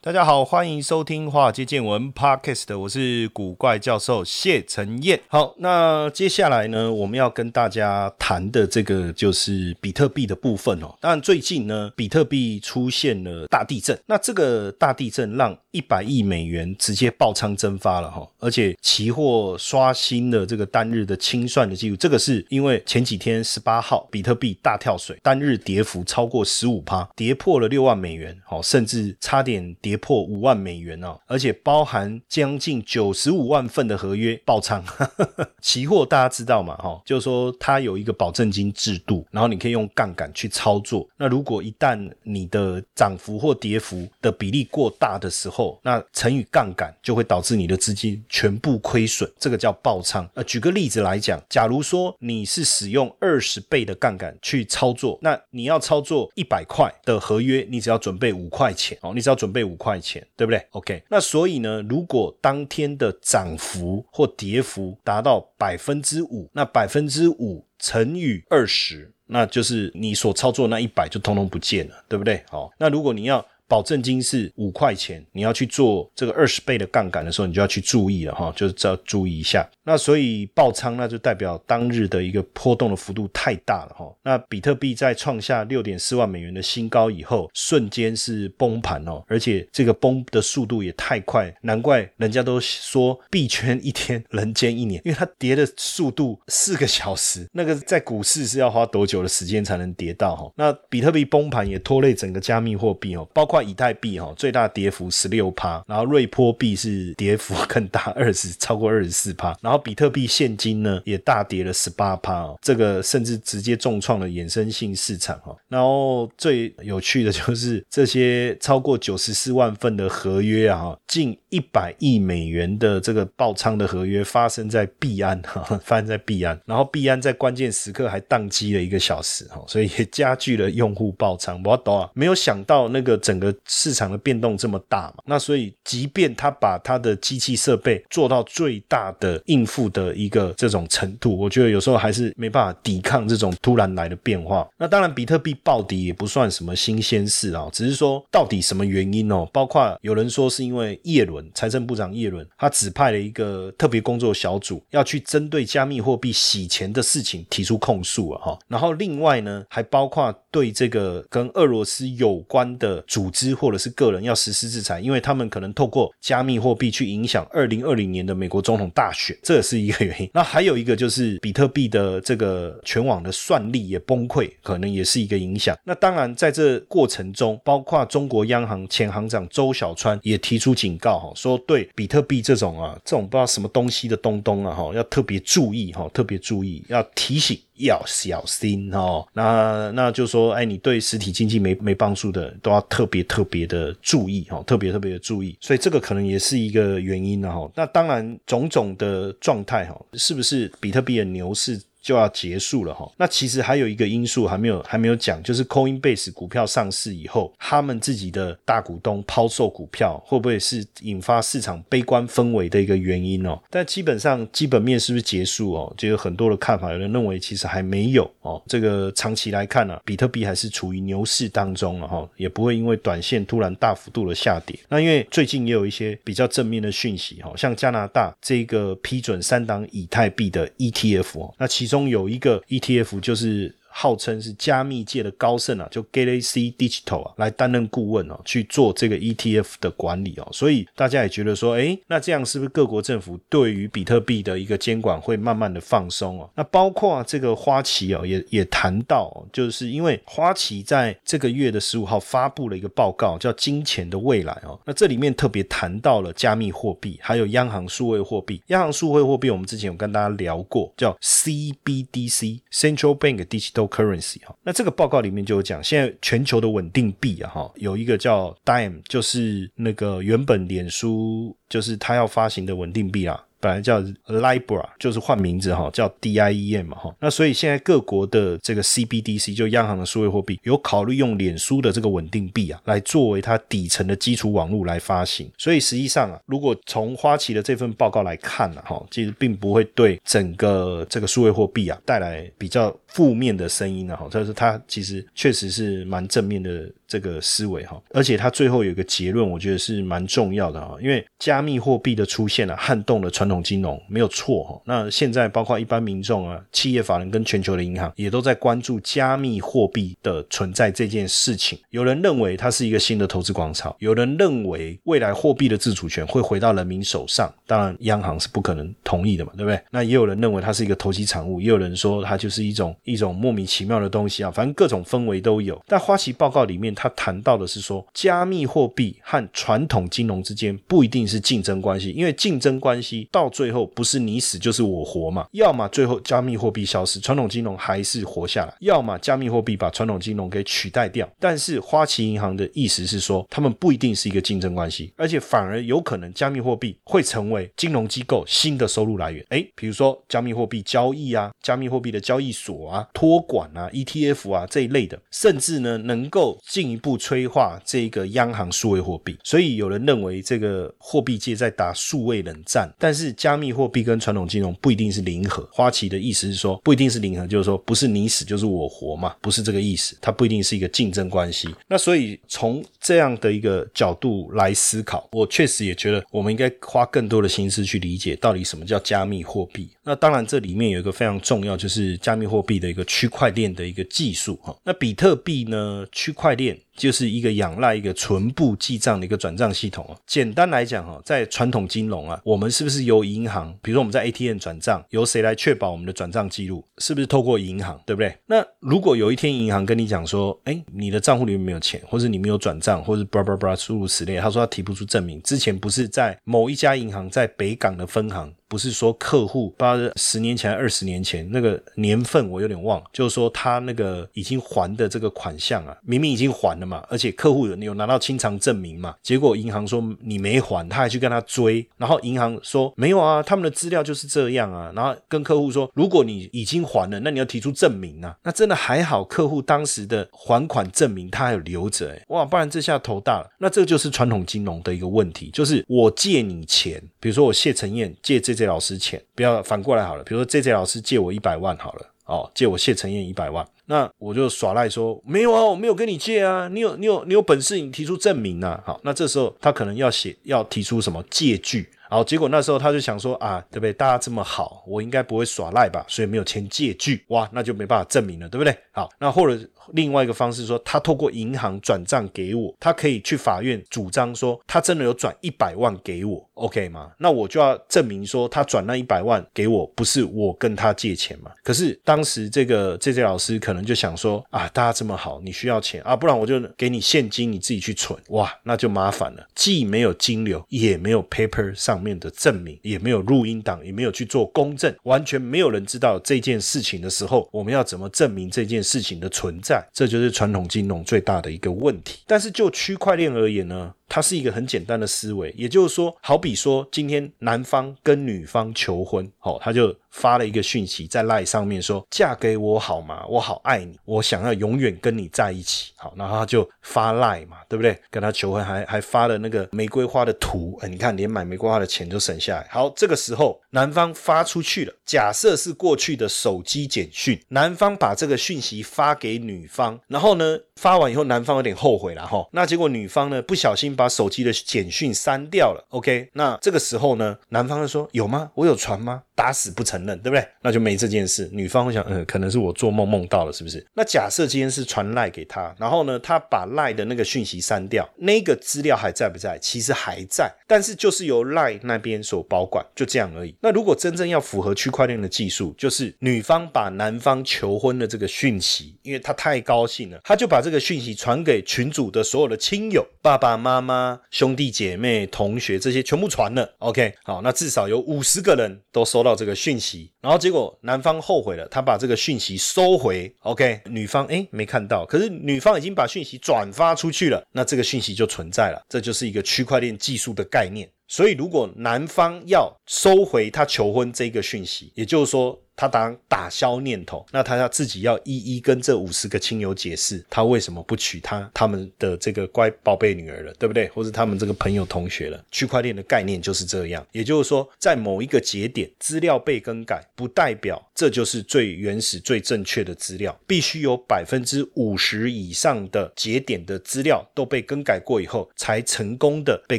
大家好，欢迎收听《华尔街见闻》Podcast，我是古怪教授谢承彦。好，那接下来呢，我们要跟大家谈的这个就是比特币的部分哦。当然，最近呢，比特币出现了大地震，那这个大地震让一百亿美元直接爆仓蒸发了哈，而且期货刷新了这个单日的清算的记录。这个是因为前几天十八号比特币大跳水，单日跌幅超过十五趴，跌破了六万美元，好，甚至差点跌。跌破五万美元哦，而且包含将近九十五万份的合约爆仓。期货大家知道嘛？哈，就是说它有一个保证金制度，然后你可以用杠杆去操作。那如果一旦你的涨幅或跌幅的比例过大的时候，那乘以杠杆就会导致你的资金全部亏损，这个叫爆仓。呃，举个例子来讲，假如说你是使用二十倍的杠杆去操作，那你要操作一百块的合约，你只要准备五块钱哦，你只要准备五。块钱，对不对？OK，那所以呢，如果当天的涨幅或跌幅达到百分之五，那百分之五乘以二十，那就是你所操作那一百就通通不见了，对不对？好，那如果你要。保证金是五块钱，你要去做这个二十倍的杠杆的时候，你就要去注意了哈，就是要注意一下。那所以爆仓，那就代表当日的一个波动的幅度太大了哈。那比特币在创下六点四万美元的新高以后，瞬间是崩盘哦，而且这个崩的速度也太快，难怪人家都说币圈一天，人间一年，因为它跌的速度四个小时，那个在股市是要花多久的时间才能跌到哈？那比特币崩盘也拖累整个加密货币哦，包括。以太币哈最大跌幅十六趴，然后瑞波币是跌幅更大，二十超过二十四趴，然后比特币现金呢也大跌了十八趴哦，这个甚至直接重创了衍生性市场哈。然后最有趣的就是这些超过九十四万份的合约啊，近一百亿美元的这个爆仓的合约发生在币安哈，发生在币安，然后币安在关键时刻还宕机了一个小时哈，所以也加剧了用户爆仓。我懂啊，没有想到那个整个。市场的变动这么大嘛，那所以即便他把他的机器设备做到最大的应付的一个这种程度，我觉得有时候还是没办法抵抗这种突然来的变化。那当然，比特币暴跌也不算什么新鲜事啊，只是说到底什么原因哦？包括有人说是因为叶伦财政部长叶伦他指派了一个特别工作小组要去针对加密货币洗钱的事情提出控诉啊哈。然后另外呢，还包括对这个跟俄罗斯有关的组织。或者是个人要实施制裁，因为他们可能透过加密货币去影响二零二零年的美国总统大选，这也是一个原因。那还有一个就是比特币的这个全网的算力也崩溃，可能也是一个影响。那当然在这过程中，包括中国央行前行长周小川也提出警告哈，说对比特币这种啊这种不知道什么东西的东东啊哈，要特别注意哈，特别注意，要提醒。要小心哦，那那就说，哎，你对实体经济没没帮助的，都要特别特别的注意哦，特别特别的注意，所以这个可能也是一个原因了哈。那当然，种种的状态哈，是不是比特币的牛市？就要结束了哈，那其实还有一个因素还没有还没有讲，就是 Coinbase 股票上市以后，他们自己的大股东抛售股票，会不会是引发市场悲观氛围的一个原因哦？但基本上基本面是不是结束哦？就有很多的看法，有人认为其实还没有哦。这个长期来看呢，比特币还是处于牛市当中了哈，也不会因为短线突然大幅度的下跌。那因为最近也有一些比较正面的讯息哈，像加拿大这个批准三档以太币的 ETF，那其中。中有一个 ETF 就是号称是加密界的高盛啊，就 Galaxy Digital 啊，来担任顾问哦，去做这个 ETF 的管理哦。所以大家也觉得说，哎，那这样是不是各国政府对于比特币的一个监管会慢慢的放松哦？那包括这个花旗哦，也也谈到，就是因为花旗在这个月的十五号发布了一个报告，叫《金钱的未来》哦。那这里面特别谈到了加密货币，还有央行数位货币。央行数位货币，我们之前有跟大家聊过，叫 CBDC（Central Bank Digital Currency） 哈。那这个报告里面就有讲，现在全球的稳定币啊哈，有一个叫 Dime，就是那个原本脸书就是它要发行的稳定币啊。本来叫 Libra，就是换名字哈，叫 DIEM 嘛哈。那所以现在各国的这个 CBDC 就央行的数位货币，有考虑用脸书的这个稳定币啊，来作为它底层的基础网络来发行。所以实际上啊，如果从花旗的这份报告来看呢，哈，其实并不会对整个这个数位货币啊带来比较负面的声音啊，哈。但是它其实确实是蛮正面的这个思维哈。而且它最后有一个结论，我觉得是蛮重要的哈，因为加密货币的出现啊，撼动了传统金融没有错哈，那现在包括一般民众啊、企业法人跟全球的银行也都在关注加密货币的存在这件事情。有人认为它是一个新的投资广场，有人认为未来货币的自主权会回到人民手上。当然，央行是不可能同意的嘛，对不对？那也有人认为它是一个投机产物，也有人说它就是一种一种莫名其妙的东西啊。反正各种氛围都有。但花旗报告里面他谈到的是说，加密货币和传统金融之间不一定是竞争关系，因为竞争关系到最后。不是你死就是我活嘛？要么最后加密货币消失，传统金融还是活下来；要么加密货币把传统金融给取代掉。但是花旗银行的意思是说，他们不一定是一个竞争关系，而且反而有可能加密货币会成为金融机构新的收入来源。诶，比如说加密货币交易啊，加密货币的交易所啊、托管啊、ETF 啊这一类的，甚至呢能够进一步催化这个央行数位货币。所以有人认为这个货币界在打数位冷战，但是加密货币跟传统金融不一定是零和，花旗的意思是说不一定是零和，就是说不是你死就是我活嘛，不是这个意思，它不一定是一个竞争关系。那所以从这样的一个角度来思考，我确实也觉得我们应该花更多的心思去理解到底什么叫加密货币。那当然这里面有一个非常重要，就是加密货币的一个区块链的一个技术哈。那比特币呢，区块链。就是一个仰赖一个存部记账的一个转账系统哦。简单来讲哈，在传统金融啊，我们是不是由银行，比如说我们在 ATM 转账，由谁来确保我们的转账记录？是不是透过银行，对不对？那如果有一天银行跟你讲说，哎，你的账户里面没有钱，或者你没有转账，或者叭叭叭诸如此类，他说他提不出证明，之前不是在某一家银行在北港的分行。不是说客户，不知道十年前、二十年前那个年份我有点忘，就是说他那个已经还的这个款项啊，明明已经还了嘛，而且客户有有拿到清偿证明嘛，结果银行说你没还，他还去跟他追，然后银行说没有啊，他们的资料就是这样啊，然后跟客户说，如果你已经还了，那你要提出证明啊，那真的还好，客户当时的还款证明他还有留着，哇，不然这下头大了，那这就是传统金融的一个问题，就是我借你钱，比如说我谢承彦借这。这老师钱不要反过来好了，比如说 J J 老师借我一百万好了，哦，借我谢承彦一百万，那我就耍赖说没有啊，我没有跟你借啊，你有你有你有本事你提出证明啊，好，那这时候他可能要写要提出什么借据。好，结果那时候他就想说啊，对不对？大家这么好，我应该不会耍赖吧？所以没有签借据，哇，那就没办法证明了，对不对？好，那或者另外一个方式说，他透过银行转账给我，他可以去法院主张说他真的有转一百万给我，OK 吗？那我就要证明说他转那一百万给我，不是我跟他借钱嘛？可是当时这个这些老师可能就想说啊，大家这么好，你需要钱啊，不然我就给你现金，你自己去存，哇，那就麻烦了，既没有金流，也没有 paper 上。面的证明也没有录音档，也没有去做公证，完全没有人知道这件事情的时候，我们要怎么证明这件事情的存在？这就是传统金融最大的一个问题。但是就区块链而言呢？它是一个很简单的思维，也就是说，好比说今天男方跟女方求婚，好，他就发了一个讯息在赖上面说：“嫁给我好吗？我好爱你，我想要永远跟你在一起。”好，然后他就发赖嘛，对不对？跟他求婚，还还发了那个玫瑰花的图，哎，你看，连买玫瑰花的钱都省下来。好，这个时候男方发出去了，假设是过去的手机简讯，男方把这个讯息发给女方，然后呢，发完以后，男方有点后悔了哈，那结果女方呢，不小心。把手机的简讯删掉了，OK？那这个时候呢，男方就说有吗？我有传吗？打死不承认，对不对？那就没这件事。女方会想，嗯，可能是我做梦梦到了，是不是？那假设今天是传赖给他，然后呢，他把赖的那个讯息删掉，那个资料还在不在？其实还在，但是就是由赖那边所保管，就这样而已。那如果真正要符合区块链的技术，就是女方把男方求婚的这个讯息，因为他太高兴了，他就把这个讯息传给群主的所有的亲友，爸爸妈妈、兄弟姐妹、同学这些全部传了。OK，好，那至少有五十个人都收到到这个讯息，然后结果男方后悔了，他把这个讯息收回。OK，女方哎没看到，可是女方已经把讯息转发出去了，那这个讯息就存在了，这就是一个区块链技术的概念。所以，如果男方要收回他求婚这个讯息，也就是说。他当打消念头，那他要自己要一一跟这五十个亲友解释，他为什么不娶他他们的这个乖宝贝女儿了，对不对？或者他们这个朋友同学了？区块链的概念就是这样，也就是说，在某一个节点，资料被更改，不代表这就是最原始、最正确的资料，必须有百分之五十以上的节点的资料都被更改过以后，才成功的被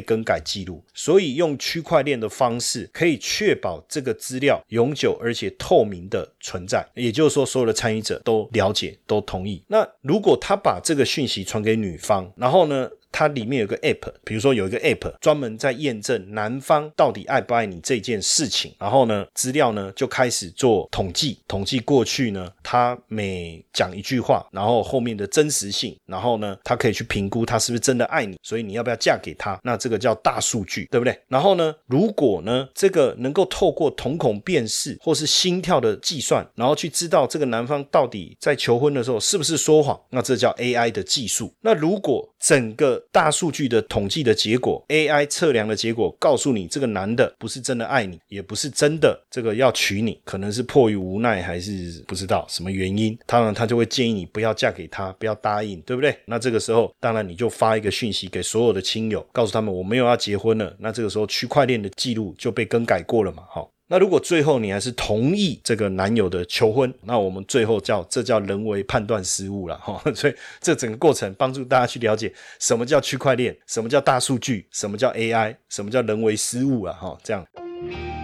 更改记录。所以，用区块链的方式，可以确保这个资料永久而且透。名的存在，也就是说，所有的参与者都了解、都同意。那如果他把这个讯息传给女方，然后呢？它里面有个 app，比如说有一个 app 专门在验证男方到底爱不爱你这件事情，然后呢，资料呢就开始做统计，统计过去呢，他每讲一句话，然后后面的真实性，然后呢，他可以去评估他是不是真的爱你，所以你要不要嫁给他？那这个叫大数据，对不对？然后呢，如果呢，这个能够透过瞳孔辨识或是心跳的计算，然后去知道这个男方到底在求婚的时候是不是说谎，那这叫 AI 的技术。那如果整个大数据的统计的结果，AI 测量的结果告诉你，这个男的不是真的爱你，也不是真的这个要娶你，可能是迫于无奈，还是不知道什么原因。当然，他就会建议你不要嫁给他，不要答应，对不对？那这个时候，当然你就发一个讯息给所有的亲友，告诉他们我没有要结婚了。那这个时候，区块链的记录就被更改过了嘛？好。那如果最后你还是同意这个男友的求婚，那我们最后叫这叫人为判断失误了 哈。所以这整个过程帮助大家去了解什么叫区块链，什么叫大数据，什么叫 AI，什么叫人为失误了哈。这样。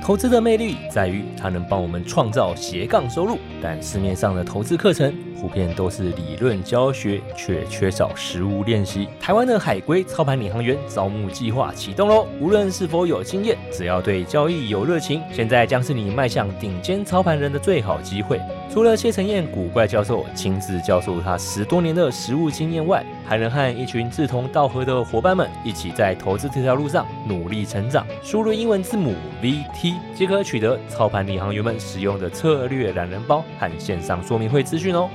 投资的魅力在于它能帮我们创造斜杠收入，但市面上的投资课程普遍都是理论教学，却缺少实物练习。台湾的海归操盘领航员招募计划启动喽！无论是否有经验，只要对交易有热情，现在将是你迈向顶尖操盘人的最好机会。除了谢承彦古怪教授亲自教授他十多年的实务经验外，还能和一群志同道合的伙伴们一起在投资这条路上努力成长。输入英文字母 VT 即可取得操盘领航员们使用的策略懒人包和线上说明会资讯哦。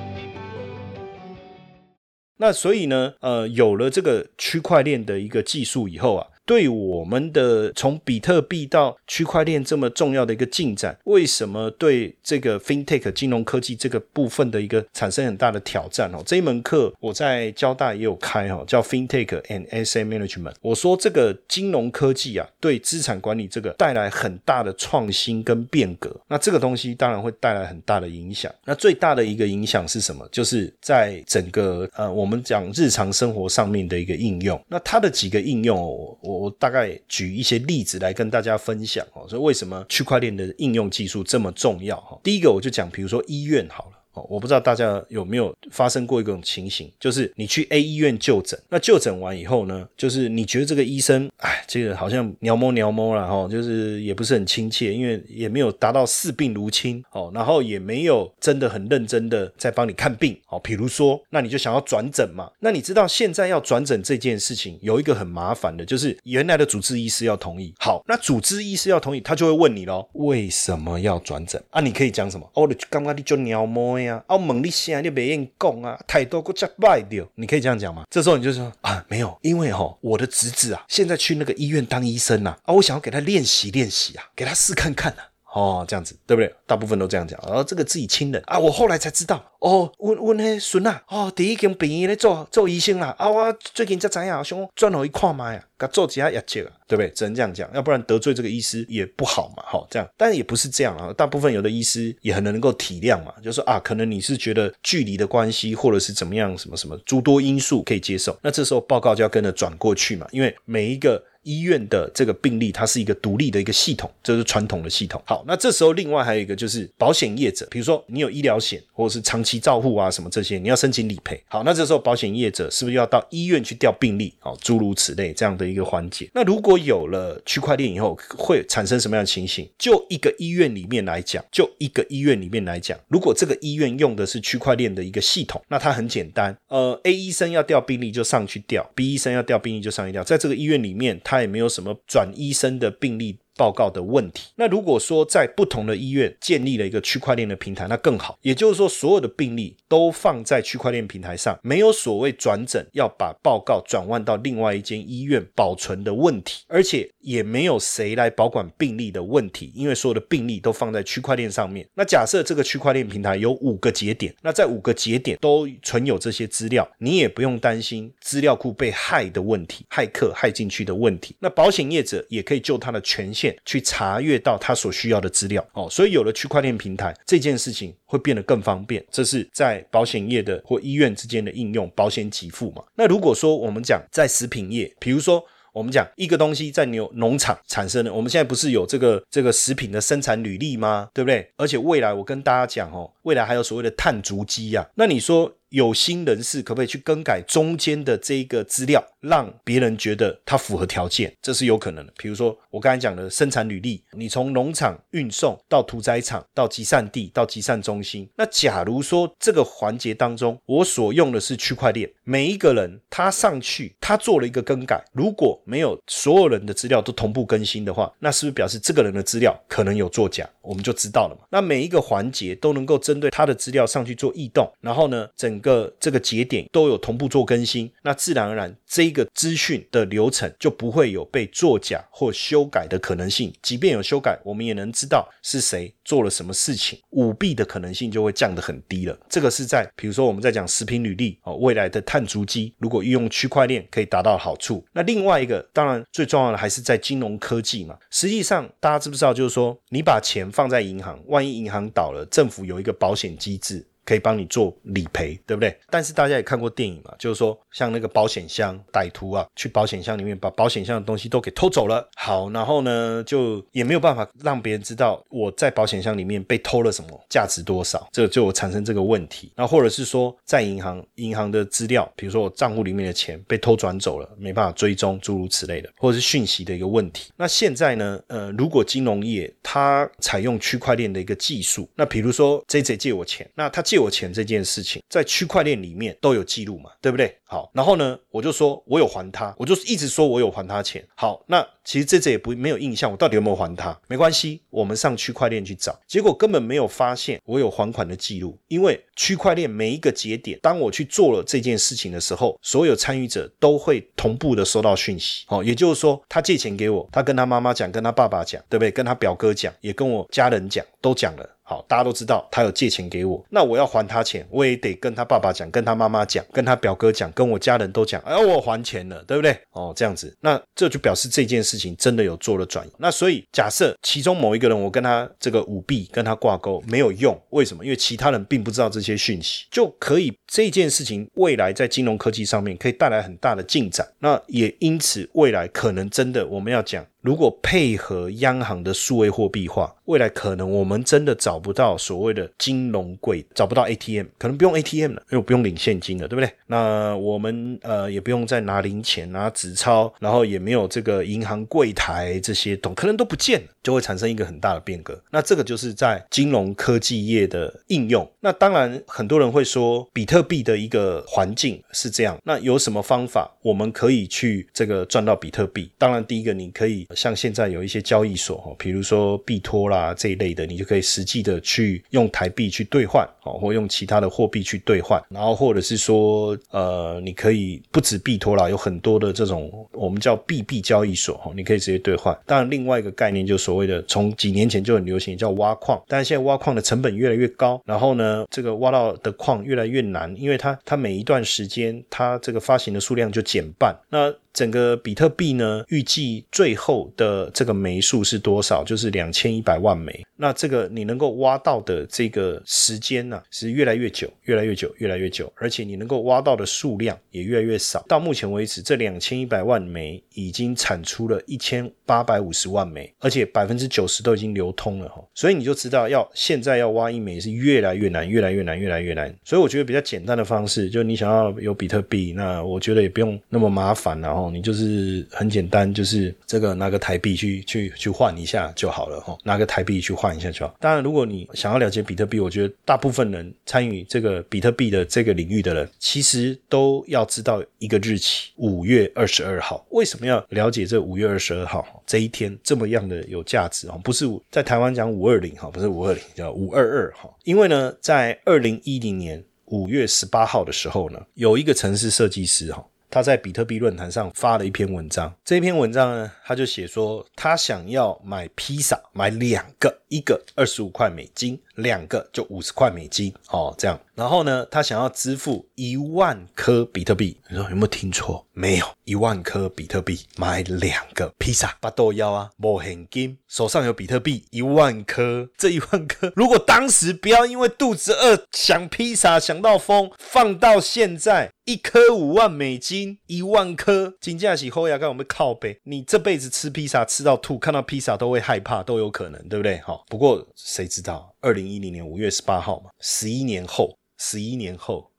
那所以呢，呃，有了这个区块链的一个技术以后啊。对我们的从比特币到区块链这么重要的一个进展，为什么对这个 FinTech 金融科技这个部分的一个产生很大的挑战哦？这一门课我在交大也有开哈，叫 FinTech and Asset Management。我说这个金融科技啊，对资产管理这个带来很大的创新跟变革。那这个东西当然会带来很大的影响。那最大的一个影响是什么？就是在整个呃我们讲日常生活上面的一个应用。那它的几个应用，我。我大概举一些例子来跟大家分享哦，所以为什么区块链的应用技术这么重要哈？第一个我就讲，比如说医院好了。哦，我不知道大家有没有发生过一种情形，就是你去 A 医院就诊，那就诊完以后呢，就是你觉得这个医生，哎，这个好像鸟摸鸟摸了哈，就是也不是很亲切，因为也没有达到视病如亲哦，然后也没有真的很认真的在帮你看病哦。比如说，那你就想要转诊嘛，那你知道现在要转诊这件事情有一个很麻烦的，就是原来的主治医师要同意，好，那主治医师要同意，他就会问你喽，为什么要转诊啊？你可以讲什么？哦，刚刚你就鸟摸。啊！我问你啥，你不愿意讲啊？态度够假坏掉，你可以这样讲吗？这时候你就说啊，没有，因为哈，我的侄子啊，现在去那个医院当医生呐，啊，我想要给他练习练习啊，给他试看看啊，哦，这样子对不对？大部分都这样讲，然后这个自己亲人啊，我后来才知道，哦，问问那孙啊，哦，第一间病院咧做做医生啦，啊，我最近才知影，想转去看卖啊。他做其他也接了，对不对？只能这样讲，要不然得罪这个医师也不好嘛，哈，这样。但也不是这样啊，大部分有的医师也很能够体谅嘛，就说啊，可能你是觉得距离的关系，或者是怎么样，什么什么诸多因素可以接受，那这时候报告就要跟着转过去嘛，因为每一个。医院的这个病例，它是一个独立的一个系统，这是传统的系统。好，那这时候另外还有一个就是保险业者，比如说你有医疗险或者是长期照护啊什么这些，你要申请理赔。好，那这时候保险业者是不是要到医院去调病例？好，诸如此类这样的一个环节。那如果有了区块链以后，会产生什么样的情形？就一个医院里面来讲，就一个医院里面来讲，如果这个医院用的是区块链的一个系统，那它很简单，呃，A 医生要调病例就上去调，B 医生要调病例就上去调，在这个医院里面。他也没有什么转医生的病例。报告的问题。那如果说在不同的医院建立了一个区块链的平台，那更好。也就是说，所有的病例都放在区块链平台上，没有所谓转诊要把报告转换到另外一间医院保存的问题，而且也没有谁来保管病例的问题，因为所有的病例都放在区块链上面。那假设这个区块链平台有五个节点，那在五个节点都存有这些资料，你也不用担心资料库被害的问题，骇客害进去的问题。那保险业者也可以就他的权限。去查阅到他所需要的资料哦，所以有了区块链平台这件事情会变得更方便。这是在保险业的或医院之间的应用，保险给付嘛。那如果说我们讲在食品业，比如说我们讲一个东西在牛农场产生的，我们现在不是有这个这个食品的生产履历吗？对不对？而且未来我跟大家讲哦，未来还有所谓的碳足迹呀。那你说？有心人士可不可以去更改中间的这个资料，让别人觉得它符合条件？这是有可能的。比如说我刚才讲的生产履历，你从农场运送到屠宰场，到集散地，到集散中心。那假如说这个环节当中，我所用的是区块链，每一个人他上去，他做了一个更改，如果没有所有人的资料都同步更新的话，那是不是表示这个人的资料可能有作假？我们就知道了嘛。那每一个环节都能够针对他的资料上去做异动，然后呢，整个这个节点都有同步做更新，那自然而然这个资讯的流程就不会有被作假或修改的可能性。即便有修改，我们也能知道是谁做了什么事情，舞弊的可能性就会降得很低了。这个是在比如说我们在讲食品履历哦，未来的碳足迹如果运用区块链可以达到好处。那另外一个当然最重要的还是在金融科技嘛。实际上大家知不知道，就是说你把钱放在银行，万一银行倒了，政府有一个保险机制。可以帮你做理赔，对不对？但是大家也看过电影嘛，就是说像那个保险箱歹徒啊，去保险箱里面把保险箱的东西都给偷走了。好，然后呢，就也没有办法让别人知道我在保险箱里面被偷了什么，价值多少，这就产生这个问题。那或者是说在银行，银行的资料，比如说我账户里面的钱被偷转走了，没办法追踪，诸如此类的，或者是讯息的一个问题。那现在呢，呃，如果金融业它采用区块链的一个技术，那比如说 J J 借我钱，那他借我钱这件事情，在区块链里面都有记录嘛，对不对？好，然后呢，我就说我有还他，我就一直说我有还他钱。好，那其实这这也不没有印象，我到底有没有还他？没关系，我们上区块链去找，结果根本没有发现我有还款的记录，因为区块链每一个节点，当我去做了这件事情的时候，所有参与者都会同步的收到讯息。好，也就是说，他借钱给我，他跟他妈妈讲，跟他爸爸讲，对不对？跟他表哥讲，也跟我家人讲，都讲了。好，大家都知道他有借钱给我，那我要还他钱，我也得跟他爸爸讲，跟他妈妈讲，跟他表哥讲，跟我家人都讲，哎，我还钱了，对不对？哦，这样子，那这就表示这件事情真的有做了转移。那所以假设其中某一个人，我跟他这个舞弊跟他挂钩没有用，为什么？因为其他人并不知道这些讯息，就可以这件事情未来在金融科技上面可以带来很大的进展。那也因此未来可能真的我们要讲。如果配合央行的数位货币化，未来可能我们真的找不到所谓的金融柜，找不到 ATM，可能不用 ATM 了，因为不用领现金了，对不对？那我们呃也不用再拿零钱、拿纸钞，然后也没有这个银行柜台这些东，可能都不见了，就会产生一个很大的变革。那这个就是在金融科技业的应用。那当然很多人会说，比特币的一个环境是这样，那有什么方法我们可以去这个赚到比特币？当然第一个你可以。像现在有一些交易所哈，比如说币托啦这一类的，你就可以实际的去用台币去兑换，哦，或用其他的货币去兑换，然后或者是说，呃，你可以不止币托啦，有很多的这种我们叫币币交易所哈，你可以直接兑换。当然，另外一个概念就所谓的从几年前就很流行叫挖矿，但是现在挖矿的成本越来越高，然后呢，这个挖到的矿越来越难，因为它它每一段时间它这个发行的数量就减半，那整个比特币呢，预计最后的这个枚数是多少？就是两千一百万枚。那这个你能够挖到的这个时间呢，是越来越久，越来越久，越来越久，而且你能够挖到的数量也越来越少。到目前为止，这两千一百万枚已经产出了一千八百五十万枚，而且百分之九十都已经流通了哈。所以你就知道，要现在要挖一枚是越来越难，越来越难，越来越难。所以我觉得比较简单的方式，就你想要有比特币，那我觉得也不用那么麻烦，然哦你就是很简单，就是这个拿个台币去去去换一下就好了哈，拿个台币去换一下就好。当然，如果你想要了解比特币，我觉得大部分人参与这个比特币的这个领域的人，其实都要知道一个日期，五月二十二号。为什么要了解这五月二十二号这一天这么样的有价值啊？不是在台湾讲五二零哈，不是五二零，叫五二二哈。因为呢，在二零一零年五月十八号的时候呢，有一个城市设计师哈。他在比特币论坛上发了一篇文章，这篇文章呢，他就写说，他想要买披萨，买两个，一个二十五块美金，两个就五十块美金，哦，这样。然后呢，他想要支付一万颗比特币。你说有没有听错？没有，一万颗比特币买两个披萨，八豆腰啊，没现金，手上有比特币一万颗。这一万颗，如果当时不要因为肚子饿想披萨想到疯，放到现在一颗五万美金，一万颗，金价起后牙跟我们靠背，你这辈子吃披萨吃到吐，看到披萨都会害怕，都有可能，对不对？好，不过谁知道？二零一零年五月十八号嘛，十一年后。十一年后，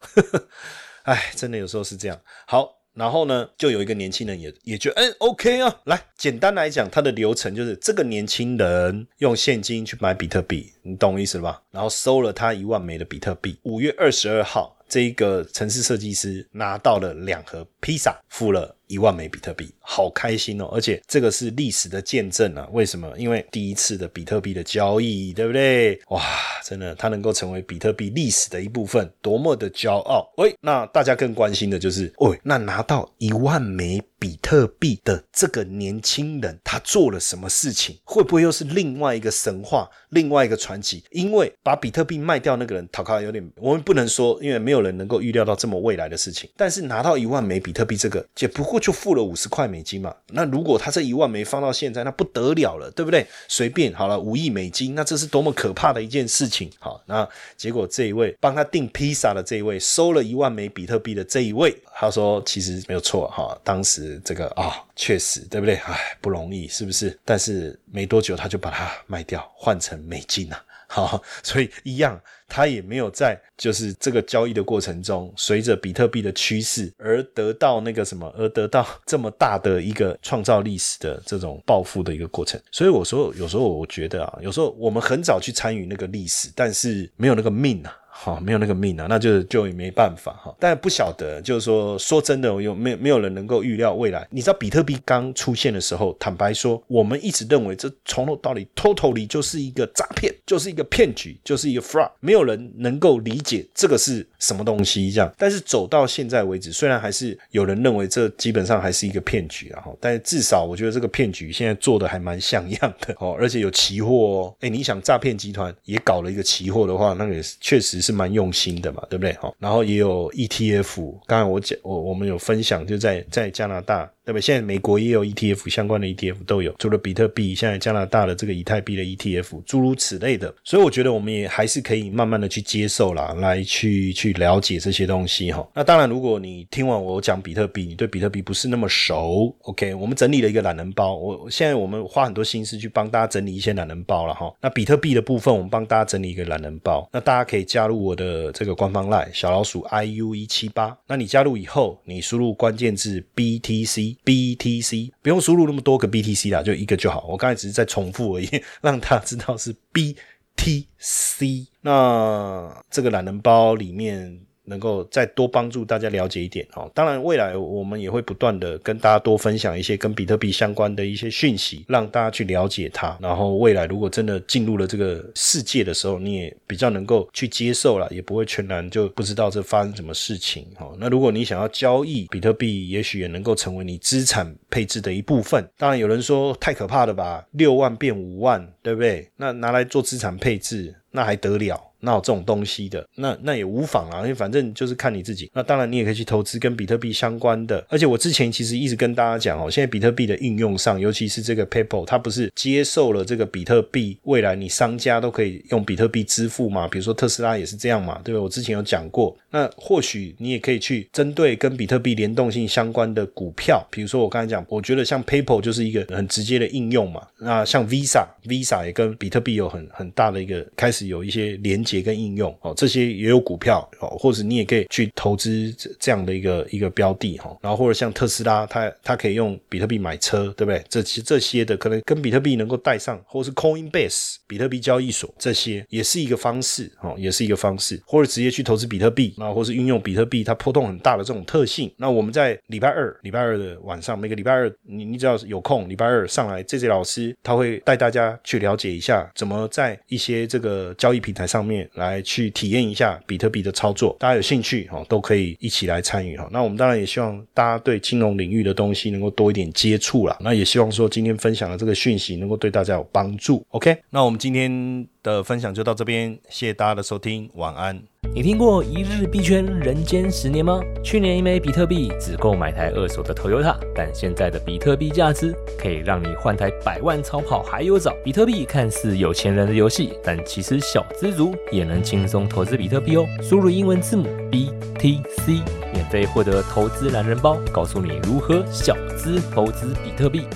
哎，真的有时候是这样。好，然后呢，就有一个年轻人也也觉得，嗯，OK 啊。来，简单来讲，他的流程就是这个年轻人用现金去买比特币，你懂我意思吧？然后收了他一万枚的比特币。五月二十二号，这一个城市设计师拿到了两盒披萨，付了。一万枚比特币，好开心哦！而且这个是历史的见证啊！为什么？因为第一次的比特币的交易，对不对？哇，真的，它能够成为比特币历史的一部分，多么的骄傲！喂，那大家更关心的就是，喂，那拿到一万枚比特币的这个年轻人，他做了什么事情？会不会又是另外一个神话，另外一个传奇？因为把比特币卖掉那个人，讨卡有点，我们不能说，因为没有人能够预料到这么未来的事情。但是拿到一万枚比特币，这个也不过。就付了五十块美金嘛，那如果他这一万枚放到现在，那不得了了，对不对？随便好了，五亿美金，那这是多么可怕的一件事情。好，那结果这一位帮他订披萨的这一位，收了一万枚比特币的这一位，他说其实没有错哈，当时这个啊，确实对不对？哎，不容易，是不是？但是没多久他就把它卖掉，换成美金啊。好，所以一样，他也没有在就是这个交易的过程中，随着比特币的趋势而得到那个什么，而得到 这么大的一个创造历史的这种暴富的一个过程。所以我说，有时候我觉得啊，有时候我们很早去参与那个历史，但是没有那个命啊。好，没有那个命啊，那就就也没办法哈。但不晓得，就是说，说真的，有没有没有人能够预料未来？你知道比特币刚出现的时候，坦白说，我们一直认为这从头到尾，totally 就是一个诈骗，就是一个骗局，就是一个 fraud，没有人能够理解这个是什么东西这样。但是走到现在为止，虽然还是有人认为这基本上还是一个骗局啊，哈，但至少我觉得这个骗局现在做的还蛮像样的哦，而且有期货哦。哎，你想诈骗集团也搞了一个期货的话，那个确实是。蛮用心的嘛，对不对？哈，然后也有 ETF，刚才我讲，我我们有分享，就在在加拿大。对吧？现在美国也有 ETF 相关的 ETF 都有，除了比特币，现在加拿大的这个以太币的 ETF，诸如此类的。所以我觉得我们也还是可以慢慢的去接受啦，来去去了解这些东西哈。那当然，如果你听完我讲比特币，你对比特币不是那么熟，OK？我们整理了一个懒人包，我现在我们花很多心思去帮大家整理一些懒人包了哈。那比特币的部分，我们帮大家整理一个懒人包，那大家可以加入我的这个官方 LINE 小老鼠 iu 一七八。那你加入以后，你输入关键字 BTC。BTC 不用输入那么多个 BTC 啦，就一个就好。我刚才只是在重复而已，让大家知道是 BTC。那这个懒人包里面。能够再多帮助大家了解一点哦。当然，未来我们也会不断的跟大家多分享一些跟比特币相关的一些讯息，让大家去了解它。然后未来如果真的进入了这个世界的时候，你也比较能够去接受了，也不会全然就不知道这发生什么事情哦。那如果你想要交易比特币，也许也能够成为你资产配置的一部分。当然，有人说太可怕了吧，六万变五万，对不对？那拿来做资产配置，那还得了？那这种东西的，那那也无妨啊，因为反正就是看你自己。那当然你也可以去投资跟比特币相关的，而且我之前其实一直跟大家讲哦，现在比特币的应用上，尤其是这个 PayPal，它不是接受了这个比特币，未来你商家都可以用比特币支付嘛？比如说特斯拉也是这样嘛，对吧？我之前有讲过，那或许你也可以去针对跟比特币联动性相关的股票，比如说我刚才讲，我觉得像 PayPal 就是一个很直接的应用嘛。那像 Visa，Visa 也跟比特币有很很大的一个开始有一些连接跟应用哦，这些也有股票哦，或者你也可以去投资这样的一个一个标的哈。然后或者像特斯拉，它它可以用比特币买车，对不对？这些这些的可能跟比特币能够带上，或是 Coinbase 比特币交易所这些也是一个方式哦，也是一个方式，或者直接去投资比特币啊，或是运用比特币它波动很大的这种特性。那我们在礼拜二礼拜二的晚上，每个礼拜二你你只要有空，礼拜二上来这些老师他会带大家去了解一下怎么在一些这个交易平台上面来去体验一下比特币的操作。大家有兴趣哈，都可以一起来参与哈。那我们当然也希望大家对金融领域的东西能够多一点接触啦。那也希望说今天分享的这个讯息能够对大家有帮助。OK，那我们今天的分享就到这边，谢谢大家的收听，晚安。你听过一日币圈人间十年吗？去年一枚比特币只够买台二手的 Toyota，但现在的比特币价值可以让你换台百万超跑还有找。比特币看似有钱人的游戏，但其实小资族也能轻松投资比特币哦。输入英文字母 BTC，免费获得投资懒人包，告诉你如何小资投资比特币。